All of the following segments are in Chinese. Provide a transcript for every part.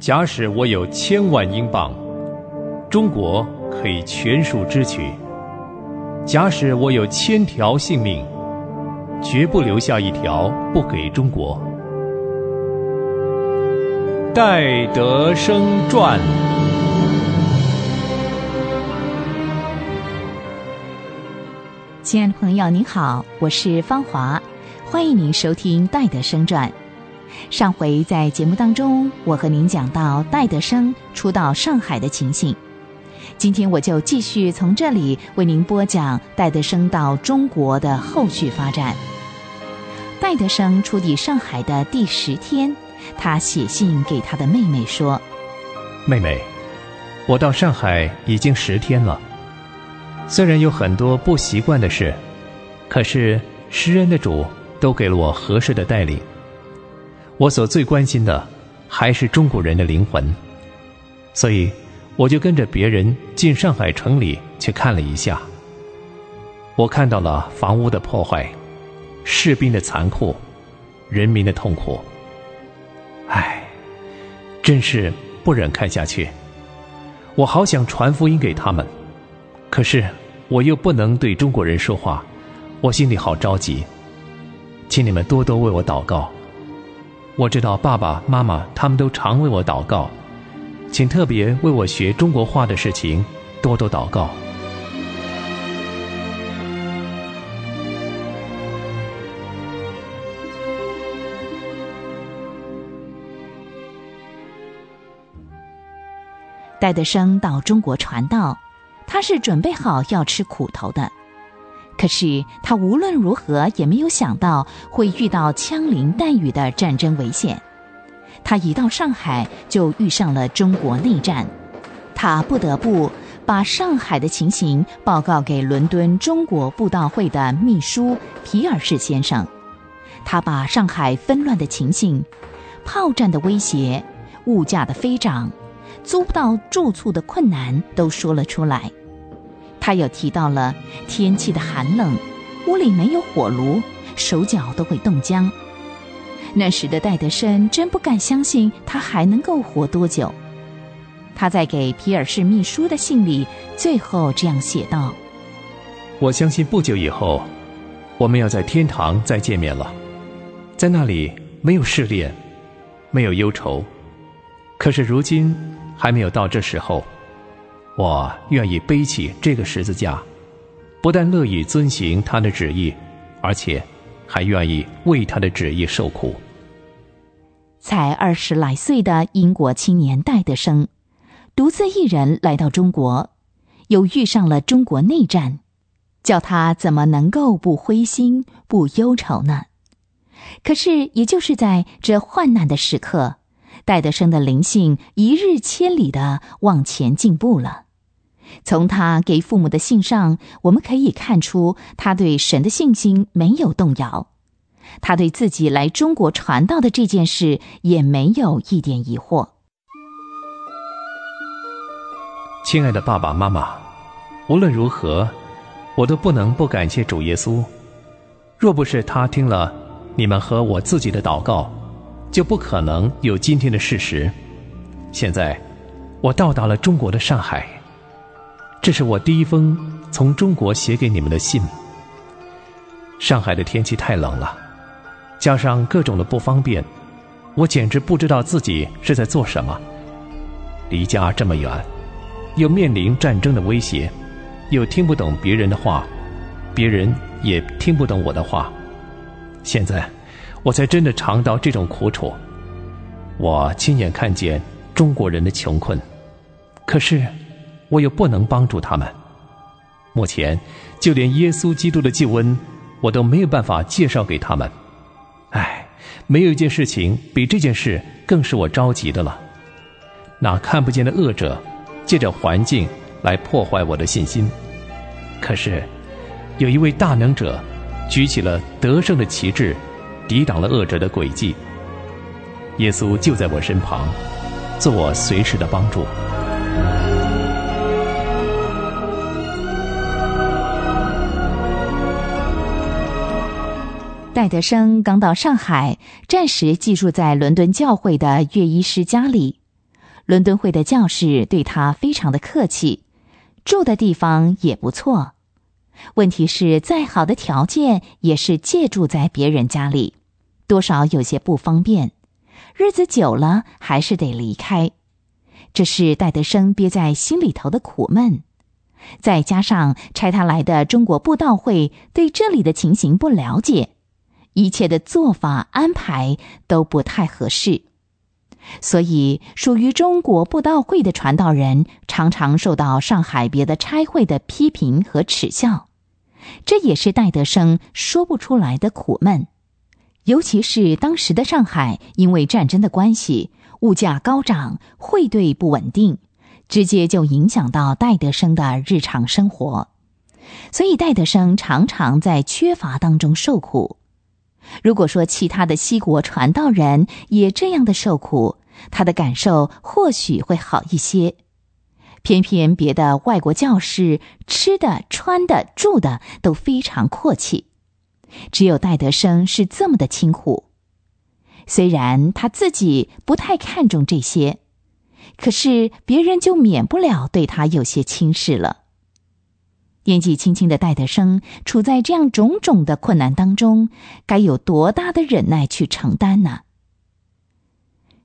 假使我有千万英镑，中国可以全数支取；假使我有千条性命，绝不留下一条不给中国。戴德生传。亲爱的朋友，您好，我是芳华，欢迎您收听《戴德生传》。上回在节目当中，我和您讲到戴德生初到上海的情形。今天我就继续从这里为您播讲戴德生到中国的后续发展。戴德生初抵上海的第十天，他写信给他的妹妹说：“妹妹，我到上海已经十天了，虽然有很多不习惯的事，可是诗人的主都给了我合适的带领。”我所最关心的还是中国人的灵魂，所以我就跟着别人进上海城里去看了一下。我看到了房屋的破坏，士兵的残酷，人民的痛苦。唉，真是不忍看下去。我好想传福音给他们，可是我又不能对中国人说话，我心里好着急。请你们多多为我祷告。我知道爸爸妈妈他们都常为我祷告，请特别为我学中国话的事情多多祷告。戴德生到中国传道，他是准备好要吃苦头的。可是他无论如何也没有想到会遇到枪林弹雨的战争危险。他一到上海就遇上了中国内战，他不得不把上海的情形报告给伦敦中国布道会的秘书皮尔士先生。他把上海纷乱的情形、炮战的威胁、物价的飞涨、租不到住处的困难都说了出来。他又提到了天气的寒冷，屋里没有火炉，手脚都会冻僵。那时的戴德生真不敢相信他还能够活多久。他在给皮尔士秘书的信里最后这样写道：“我相信不久以后，我们要在天堂再见面了，在那里没有试炼，没有忧愁。可是如今还没有到这时候。”我愿意背起这个十字架，不但乐意遵行他的旨意，而且还愿意为他的旨意受苦。才二十来岁的英国青年戴德生，独自一人来到中国，又遇上了中国内战，叫他怎么能够不灰心、不忧愁呢？可是，也就是在这患难的时刻，戴德生的灵性一日千里的往前进步了。从他给父母的信上，我们可以看出他对神的信心没有动摇，他对自己来中国传道的这件事也没有一点疑惑。亲爱的爸爸妈妈，无论如何，我都不能不感谢主耶稣。若不是他听了你们和我自己的祷告，就不可能有今天的事实。现在，我到达了中国的上海。这是我第一封从中国写给你们的信。上海的天气太冷了，加上各种的不方便，我简直不知道自己是在做什么。离家这么远，又面临战争的威胁，又听不懂别人的话，别人也听不懂我的话。现在，我才真的尝到这种苦楚。我亲眼看见中国人的穷困，可是。我又不能帮助他们。目前，就连耶稣基督的救恩，我都没有办法介绍给他们。唉，没有一件事情比这件事更是我着急的了。那看不见的恶者，借着环境来破坏我的信心。可是，有一位大能者，举起了得胜的旗帜，抵挡了恶者的诡计。耶稣就在我身旁，做我随时的帮助。戴德生刚到上海，暂时寄住在伦敦教会的乐医师家里。伦敦会的教士对他非常的客气，住的地方也不错。问题是，再好的条件也是借住在别人家里，多少有些不方便。日子久了，还是得离开。这是戴德生憋在心里头的苦闷。再加上差他来的中国布道会对这里的情形不了解，一切的做法安排都不太合适，所以属于中国布道会的传道人常常受到上海别的差会的批评和耻笑。这也是戴德生说不出来的苦闷，尤其是当时的上海，因为战争的关系，物价高涨，汇兑不稳定，直接就影响到戴德生的日常生活，所以戴德生常常在缺乏当中受苦。如果说其他的西国传道人也这样的受苦，他的感受或许会好一些。偏偏别的外国教士吃的、穿的、住的都非常阔气，只有戴德生是这么的清苦。虽然他自己不太看重这些，可是别人就免不了对他有些轻视了。年纪轻轻的戴德生处在这样种种的困难当中，该有多大的忍耐去承担呢？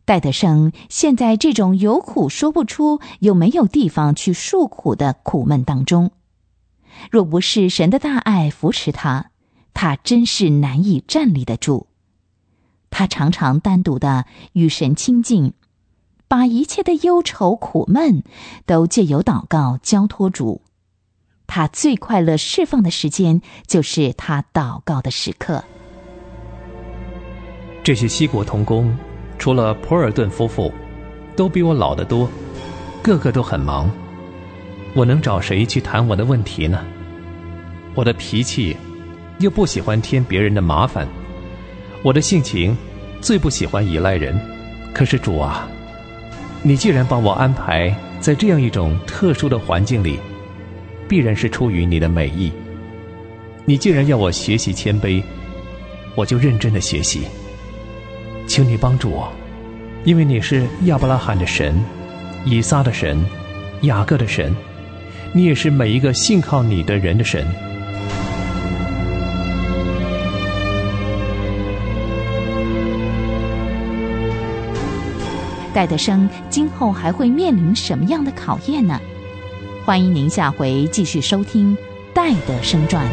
戴德生陷在这种有苦说不出又没有地方去诉苦的苦闷当中，若不是神的大爱扶持他，他真是难以站立得住。他常常单独的与神亲近，把一切的忧愁苦闷都借由祷告交托主。他最快乐释放的时间，就是他祷告的时刻。这些西国童工。除了普尔顿夫妇，都比我老得多，个个都很忙。我能找谁去谈我的问题呢？我的脾气，又不喜欢添别人的麻烦。我的性情，最不喜欢依赖人。可是主啊，你既然把我安排在这样一种特殊的环境里，必然是出于你的美意。你既然要我学习谦卑，我就认真的学习。请你帮助我，因为你是亚伯拉罕的神，以撒的神，雅各的神，你也是每一个信靠你的人的神。戴德生今后还会面临什么样的考验呢？欢迎您下回继续收听《戴德生传》。